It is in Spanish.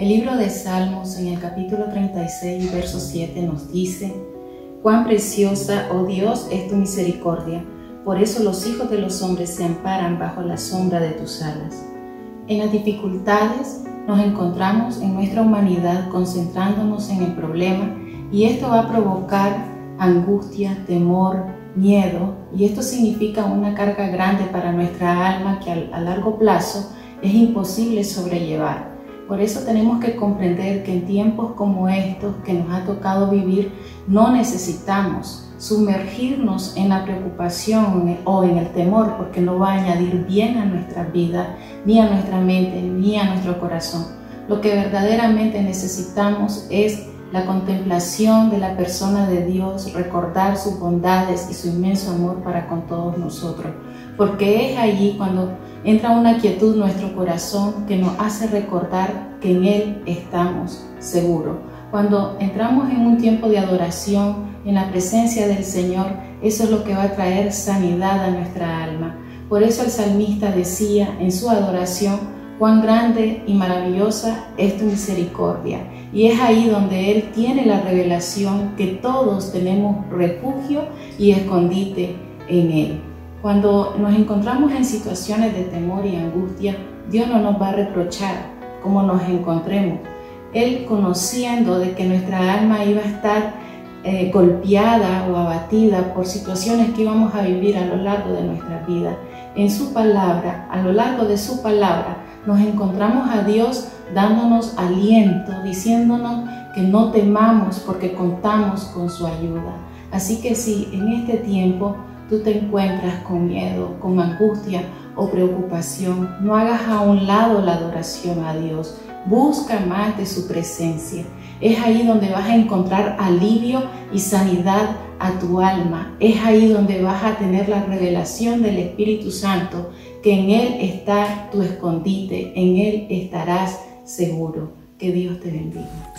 El libro de Salmos en el capítulo 36, verso 7 nos dice, Cuán preciosa, oh Dios, es tu misericordia, por eso los hijos de los hombres se amparan bajo la sombra de tus alas. En las dificultades nos encontramos en nuestra humanidad concentrándonos en el problema y esto va a provocar angustia, temor, miedo y esto significa una carga grande para nuestra alma que a largo plazo es imposible sobrellevar. Por eso tenemos que comprender que en tiempos como estos que nos ha tocado vivir, no necesitamos sumergirnos en la preocupación o en el temor, porque no va a añadir bien a nuestra vida, ni a nuestra mente, ni a nuestro corazón. Lo que verdaderamente necesitamos es la contemplación de la persona de Dios, recordar sus bondades y su inmenso amor para con todos nosotros, porque es allí cuando entra una quietud en nuestro corazón que nos hace recordar que en Él estamos seguros. Cuando entramos en un tiempo de adoración en la presencia del Señor, eso es lo que va a traer sanidad a nuestra alma. Por eso el salmista decía en su adoración, cuán grande y maravillosa es tu misericordia. Y es ahí donde Él tiene la revelación que todos tenemos refugio y escondite en Él. Cuando nos encontramos en situaciones de temor y angustia, Dios no nos va a reprochar como nos encontremos. Él conociendo de que nuestra alma iba a estar eh, golpeada o abatida por situaciones que íbamos a vivir a lo largo de nuestra vida, en su palabra, a lo largo de su palabra, nos encontramos a Dios dándonos aliento, diciéndonos que no temamos porque contamos con su ayuda. Así que si en este tiempo tú te encuentras con miedo, con angustia o preocupación, no hagas a un lado la adoración a Dios. Busca más de su presencia. Es ahí donde vas a encontrar alivio y sanidad a tu alma. Es ahí donde vas a tener la revelación del Espíritu Santo, que en Él está tu escondite, en Él estarás seguro. Que Dios te bendiga.